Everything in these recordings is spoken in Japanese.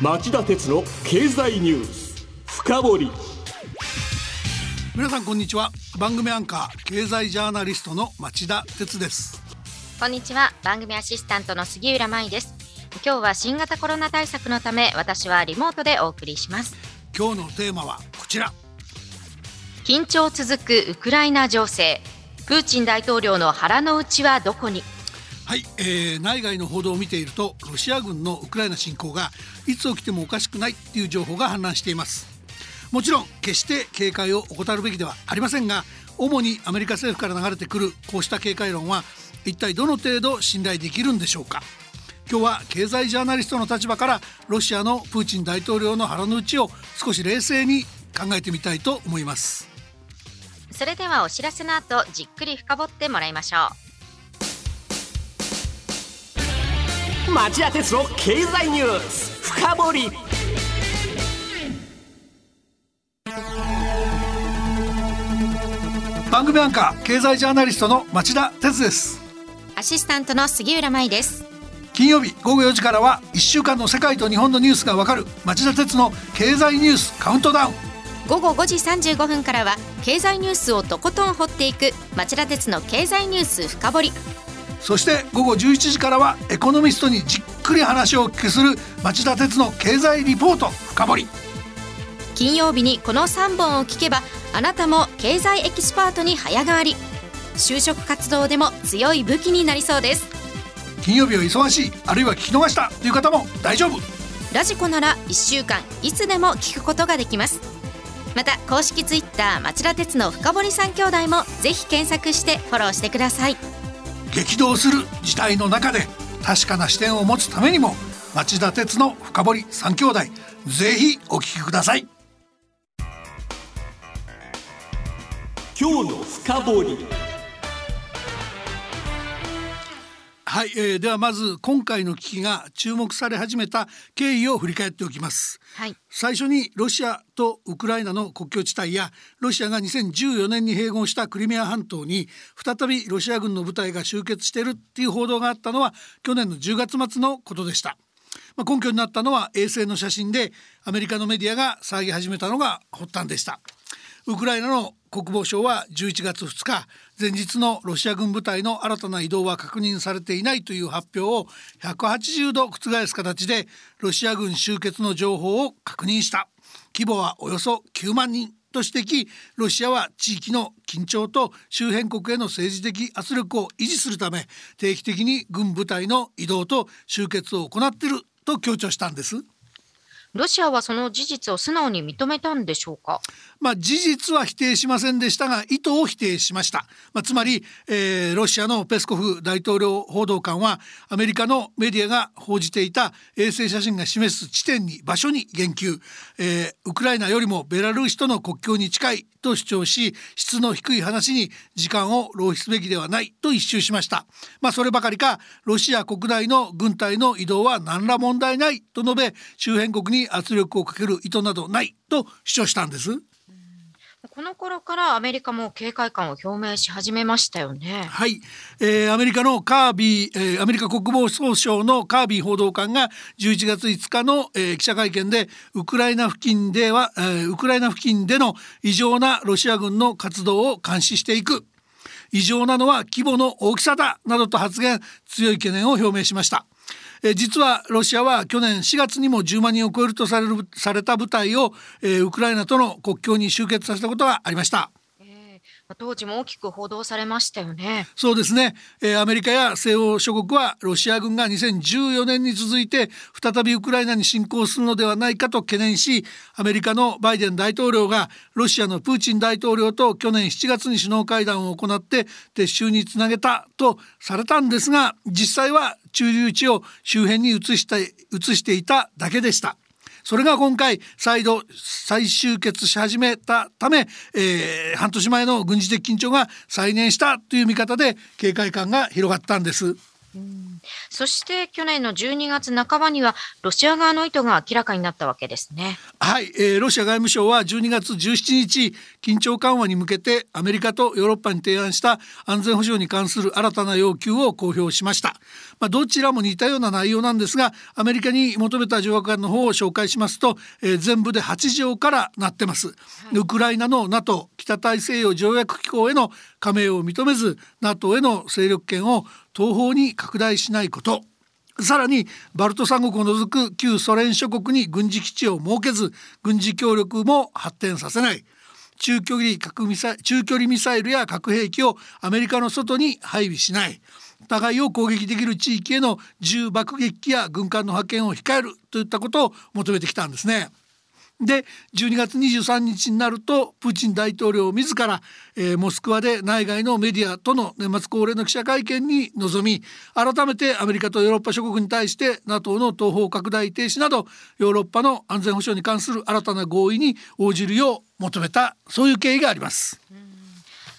町田鉄の経済ニュース。深掘り。皆さんこんにちは。番組アンカー経済ジャーナリストの町田鉄です。こんにちは。番組アシスタントの杉浦舞です。今日は新型コロナ対策のため私はリモートでお送りします。今日のテーマはこちら。緊張続くウクライナ情勢。プーチン大統領の腹の内はどこに？はい、えー、内外の報道を見ているとロシア軍のウクライナ侵攻がいつ起きてもおかしくないっていう情報が氾濫しています。もちろん決して警戒を怠るべきではありませんが主にアメリカ政府から流れてくるこうした警戒論は一体どの程度信頼できるんでしょうか。今日は経済ジャーナリストの立場からロシアのプーチン大統領の腹の内を少し冷静に考えてみたいと思います。それではお知らせの後じっくり深掘ってもらいましょう。町田鉄の経済ニュース。深掘り。番組アンカー経済ジャーナリストの町田鉄です。アシスタントの杉浦舞です。金曜日午後4時からは1週間の世界と日本のニュースがわかる町田鉄の経済ニュースカウントダウン。午後5時35分からは経済ニュースをとことん掘っていく町田鉄の経済ニュース深掘りそして午後11時からはエコノミストにじっくり話をお聞きする町田鉄の経済リポート深掘り。金曜日にこの3本を聞けばあなたも経済エキスパートに早変わり。就職活動でも強い武器になりそうです。金曜日は忙しいあるいは聞き逃したという方も大丈夫。ラジコなら1週間いつでも聞くことができます。また公式ツイッター町田鉄の深堀三兄弟もぜひ検索してフォローしてください激動する時代の中で確かな視点を持つためにも町田鉄の深堀三兄弟ぜひお聞きください。今日の深堀。はい、えー、ではまず今回の危機が注目され始めた経緯を振り返っておきます、はい、最初にロシアとウクライナの国境地帯やロシアが2014年に併合したクリミア半島に再びロシア軍の部隊が集結しているっていう報道があったのは去年の10月末のことでした。まあ、根拠になったのは衛星の写真でアメリカのメディアが騒ぎ始めたのが発端でした。ウクライナの国防省は11月2日前日のロシア軍部隊の新たな移動は確認されていないという発表を180度覆す形でロシア軍集結の情報を確認した規模はおよそ9万人と指摘ロシアは地域の緊張と周辺国への政治的圧力を維持するため定期的に軍部隊の移動と集結を行っていると強調したんです。ロシアはその事実を素直に認めたんでしょうか？まあ、事実は否定しませんでしたが意図を否定しました。まあ、つまり、えー、ロシアのペスコフ大統領報道官はアメリカのメディアが報じていた衛星写真が示す地点に場所に言及、えー、ウクライナよりもベラルーシとの国境に近いと主張し質の低い話に時間を浪費すべきではないと一周しました。まあ、そればかりかロシア国内の軍隊の移動は何ら問題ないと述べ周辺国に圧力をかける意図などないと主張したんです。この頃からアメリカも警戒感を表明し始めましたよね。はい、えー、アメリカのカービー、えー、アメリカ国防総省のカービー報道官が11月5日の、えー、記者会見でウクライナ付近では、えー、ウクライナ付近での異常なロシア軍の活動を監視していく異常なのは規模の大きさだなどと発言強い懸念を表明しました。え実はロシアは去年4月にも10万人を超えるとされるされた部隊を、えー、ウクライナとの国境に集結させたことがありました。当時も大きく報道されましたよね。そうですね。えー、アメリカや西欧諸国はロシア軍が2014年に続いて再びウクライナに侵攻するのではないかと懸念し、アメリカのバイデン大統領がロシアのプーチン大統領と去年7月に首脳会談を行って撤収につなげたとされたんですが、実際は駐留地を周辺に移し移していただけでした。それが今回再度再集結し始めたため、えー、半年前の軍事的緊張が再燃したという見方で警戒感が広がったんです。うんそして去年の12月半ばにはロシア側の意図が明らかになったわけですね。はい、えー、ロシア外務省は12月17日緊張緩和に向けてアメリカとヨーロッパに提案した安全保障に関する新たな要求を公表しました。まあ、どちらも似たような内容なんですがアメリカに求めた条約案の方を紹介しますと、えー、全部で8条からなってます。ウクライナの NATO 北大西洋条約機構への加盟を認めず NATO への勢力圏を東方に拡大しないこと。さらにバルト三国を除く旧ソ連諸国に軍事基地を設けず軍事協力も発展させない。中距離核ミサイ中距離ミサイルや核兵器をアメリカの外に配備しない。互いを攻撃できる地域への銃爆撃機や軍艦の派遣を控えるといったことを求めてきたんですね。で12月23日になるとプーチン大統領自ら、えー、モスクワで内外のメディアとの年末恒例の記者会見に臨み改めてアメリカとヨーロッパ諸国に対して NATO の東方拡大停止などヨーロッパの安全保障に関する新たな合意に応じるよう求めたそういう経緯があります。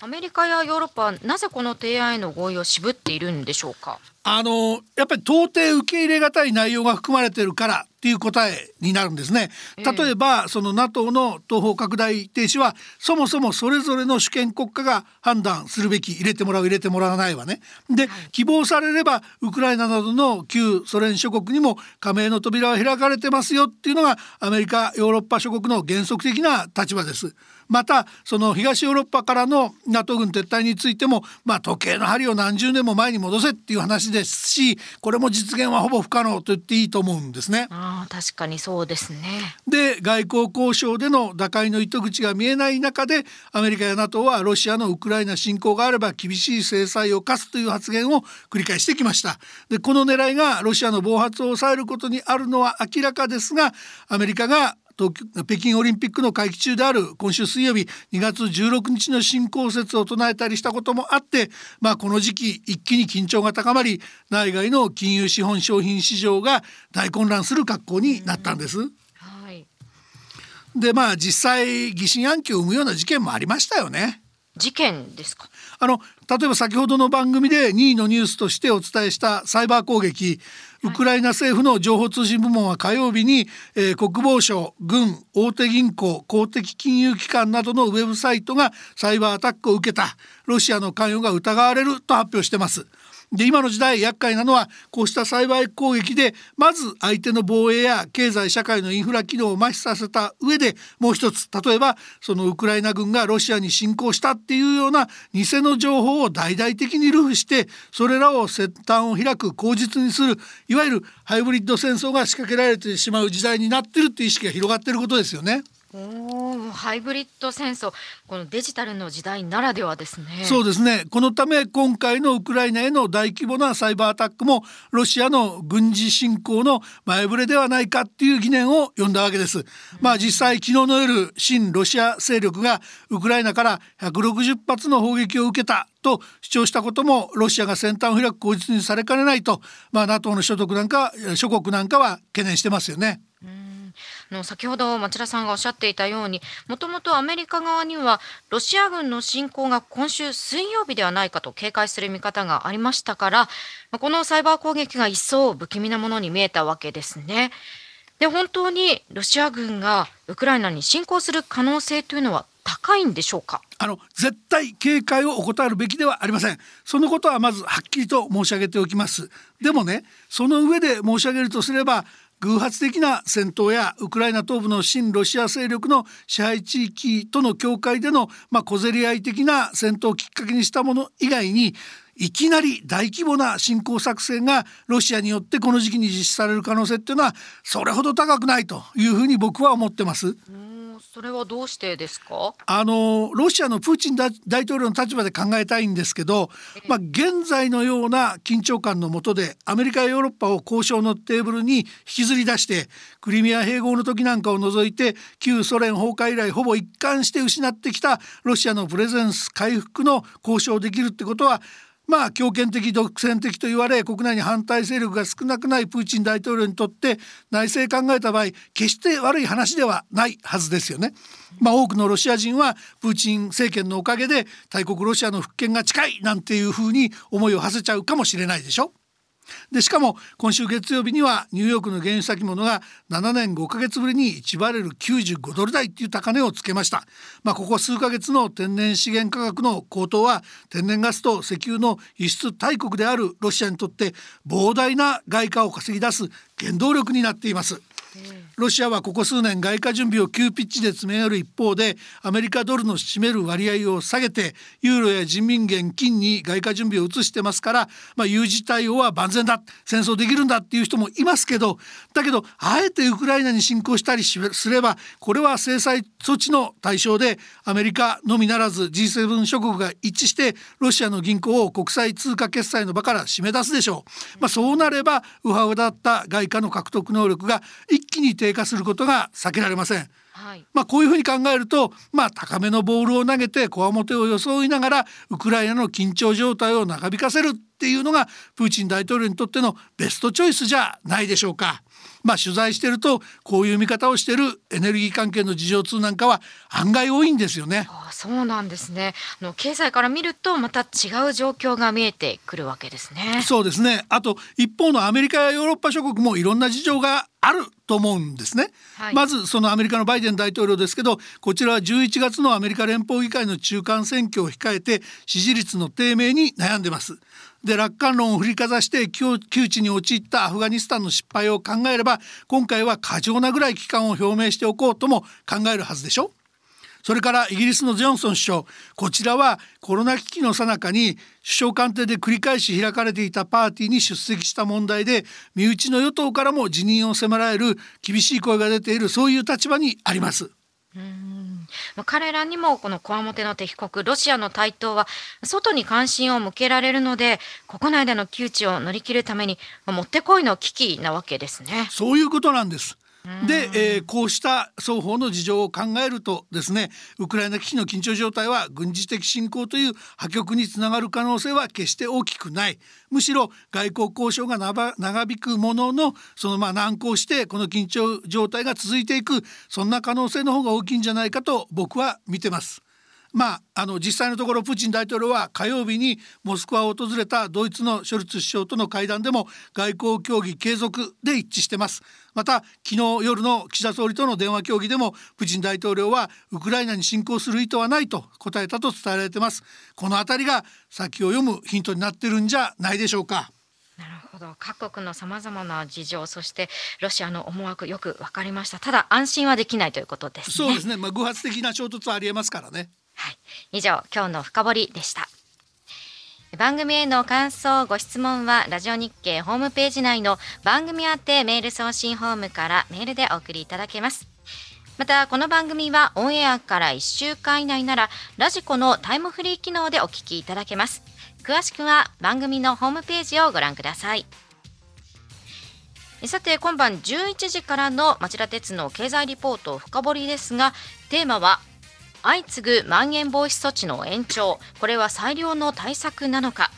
アメリカやヨーロッパはなぜこの提案への合意を渋っているんでしょうか？あのやっぱり到底受け入れがたい内容が含まれているからっていう答えになるんですね。例えば、その NATO の東方拡大停止はそもそもそれぞれの主権国家が判断するべき入れてもらう入れてもらわないわね。で、希望されればウクライナなどの旧ソ連諸国にも加盟の扉は開かれてますよっていうのがアメリカヨーロッパ諸国の原則的な立場です。またその東ヨーロッパからの NATO 軍撤退についても、まあ、時計の針を何十年も前に戻せっていう話ですしこれも実現はほぼ不可能と言っていいと思うんですね。あ確かにそうですねで外交交渉での打開の糸口が見えない中でアメリカや NATO はロシアのウクライナ侵攻があれば厳しい制裁を科すという発言を繰り返してきましたでこの狙いがロシアの暴発を抑えることにあるのは明らかですがアメリカが北京オリンピックの会期中である今週水曜日2月16日の新興説を唱えたりしたこともあって、まあ、この時期一気に緊張が高まり内外の金融資本商品市場が大混乱する格好になったんです。はい、でまあ実際疑心暗鬼を生むような事件もありましたよね。事件ですか？あの例えば先ほどの番組で2位のニュースとしてお伝えしたサイバー攻撃ウクライナ政府の情報通信部門は火曜日に、えー、国防省軍大手銀行公的金融機関などのウェブサイトがサイバーアタックを受けたロシアの関与が疑われると発表してます。で今の時代厄介なのはこうしたサイバー攻撃でまず相手の防衛や経済社会のインフラ機能を麻痺させた上でもう一つ例えばそのウクライナ軍がロシアに侵攻したっていうような偽の情報を大々的に流布してそれらを先端を開く口実にするいわゆるハイブリッド戦争が仕掛けられてしまう時代になってるっていう意識が広がってることですよね。おハイブリッド戦争。このデジタルの時代ならではですね。そうですね。このため今回のウクライナへの大規模なサイバーアタックもロシアの軍事侵攻の前触れではないかっていう疑念を呼んだわけです、うん、まあ実際昨日の夜新ロシア勢力がウクライナから160発の砲撃を受けたと主張したこともロシアが先端を開く口実にされかねないと、まあ、NATO の所得なんか諸国なんかは懸念してますよね。の先ほど町田さんがおっしゃっていたようにもともとアメリカ側にはロシア軍の侵攻が今週水曜日ではないかと警戒する見方がありましたからこのサイバー攻撃が一層不気味なものに見えたわけですね。で本当にロシア軍がウクライナに侵攻する可能性というのは高いんでしょうか？あの絶対警戒を怠るべきではありません。そのことはまずはっきりと申し上げておきます。でもねその上で申し上げるとすれば偶発的な戦闘やウクライナ東部の親ロシア勢力の支配地域との境界での、まあ、小競り合い的な戦闘をきっかけにしたもの以外にいきなり大規模な侵攻作戦がロシアによってこの時期に実施される可能性っていうのはそれほど高くないというふうに僕は思ってます。それはどうしてですか？あのロシアのプーチン大統領の立場で考えたいんですけど、まあ、現在のような緊張感の下でアメリカやヨーロッパを交渉のテーブルに引きずり出してクリミア併合の時なんかを除いて旧ソ連崩壊以来ほぼ一貫して失ってきたロシアのプレゼンス回復の交渉できるってことはまあ強権的独占的と言われ国内に反対勢力が少なくないプーチン大統領にとって内政考えた場合決して悪い話ではないはずですよね。まあ、多くのロシア人はプーチン政権のおかげで大国ロシアの復権が近いなんていうふうに思いを馳せちゃうかもしれないでしょ。でしかも今週月曜日にはニューヨークの原油先物が7年5ヶ月ぶりに1バレル95ドル台っていう高値をつけました、まあ、ここ数ヶ月の天然資源価格の高騰は天然ガスと石油の輸出大国であるロシアにとって膨大な外貨を稼ぎ出す原動力になっています。ロシアはここ数年外貨準備を急ピッチで詰め寄る一方でアメリカドルの占める割合を下げてユーロや人民元金に外貨準備を移してますから、まあ、有事対応は万全だ戦争できるんだっていう人もいますけどだけどあえてウクライナに侵攻したりすればこれは制裁措置の対象でアメリカのみならず G7 諸国が一致してロシアの銀行を国際通貨決済の場から締め出すでしょう。まあ、そうなればウハウだった外貨の獲得能力が一気に低下することが避けられません。はい、まあこういうふうに考えると、まあ、高めのボールを投げてこわもてを装いながらウクライナの緊張状態を長引かせるっていうのがプーチン大統領にとってのベストチョイスじゃないでしょうか。まあ、取材してるとこういう見方をしてるエネルギー関係の事情通なんかは案外多いんですよね。あそうなんですね。あの経済から見るとまた違う状況が見えてくるわけですね。そうですね。あと一方のアメリカやヨーロッパ諸国もいろんな事情があると思うんですね、はい、まずそのアメリカのバイデン大統領ですけどこちらは11月のアメリカ連邦議会の中間選挙を控えて支持率の低迷に悩んでますで楽観論を振りかざして窮地に陥ったアフガニスタンの失敗を考えれば今回は過剰なぐらい危機感を表明しておこうとも考えるはずでしょ？それからイギリスのジョンソン首相こちらはコロナ危機の最中に首相官邸で繰り返し開かれていたパーティーに出席した問題で身内の与党からも辞任を迫られる厳しい声が出ているそういう立場にあります。うん彼らにもこのこわもての敵国ロシアの台頭は外に関心を向けられるので国内での窮地を乗り切るためにもってこいの危機なわけですね。そういうことなんです。で、えー、こうした双方の事情を考えるとですねウクライナ危機の緊張状態は軍事的侵攻という破局につながる可能性は決して大きくないむしろ外交交渉が長引くもののそのまあ難航してこの緊張状態が続いていくそんな可能性の方が大きいんじゃないかと僕は見てます。まあ、あの実際のところプーチン大統領は火曜日にモスクワを訪れたドイツのショルツ首相との会談でも外交協議継続で一致してます。また昨日夜の岸田総理との電話協議でもプーチン大統領はウクライナに侵攻する意図はないと答えたと伝えられてます。この辺りが先を読むヒントになってるんじゃないでしょうか。なるほど。各国のさまざまな事情そしてロシアの思惑よく分かりました。ただ安心はできないということです、ね、そうですね、まあ、偶発的な衝突はありえますからねはい、以上今日の深掘りでした。番組への感想ご質問はラジオ日経ホームページ内の番組宛てメール送信ホームからメールでお送りいただけます。またこの番組はオンエアから1週間以内ならラジコのタイムフリー機能でお聞きいただけます。詳しくは番組のホームページをご覧ください。さて今晩11時からの町田鉄の経済リポート深掘りですがテーマは相次ぐまん延防止措置の延長これは最良の対策なのか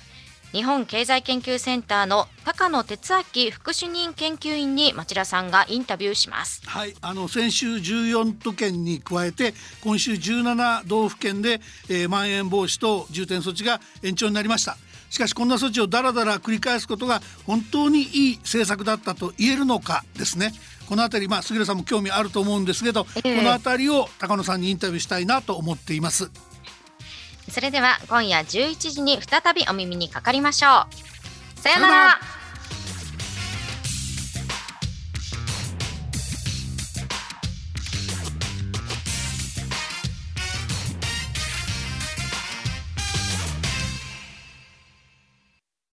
日本経済研究センターの高野哲明副主任研究員に町田さんがインタビューします。はい、あの先週14都県に加えて今週17道府県で、えー、まん延防止等重点措置が延長になりました。しかしこんな措置をだらだら繰り返すことが本当にいい政策だったと言えるのかですね。この辺りまあ杉浦さんも興味あると思うんですけど、えー、この辺りを高野さんにインタビューしたいなと思っています。それでは今夜11時に再びお耳にかかりましょう。さよなら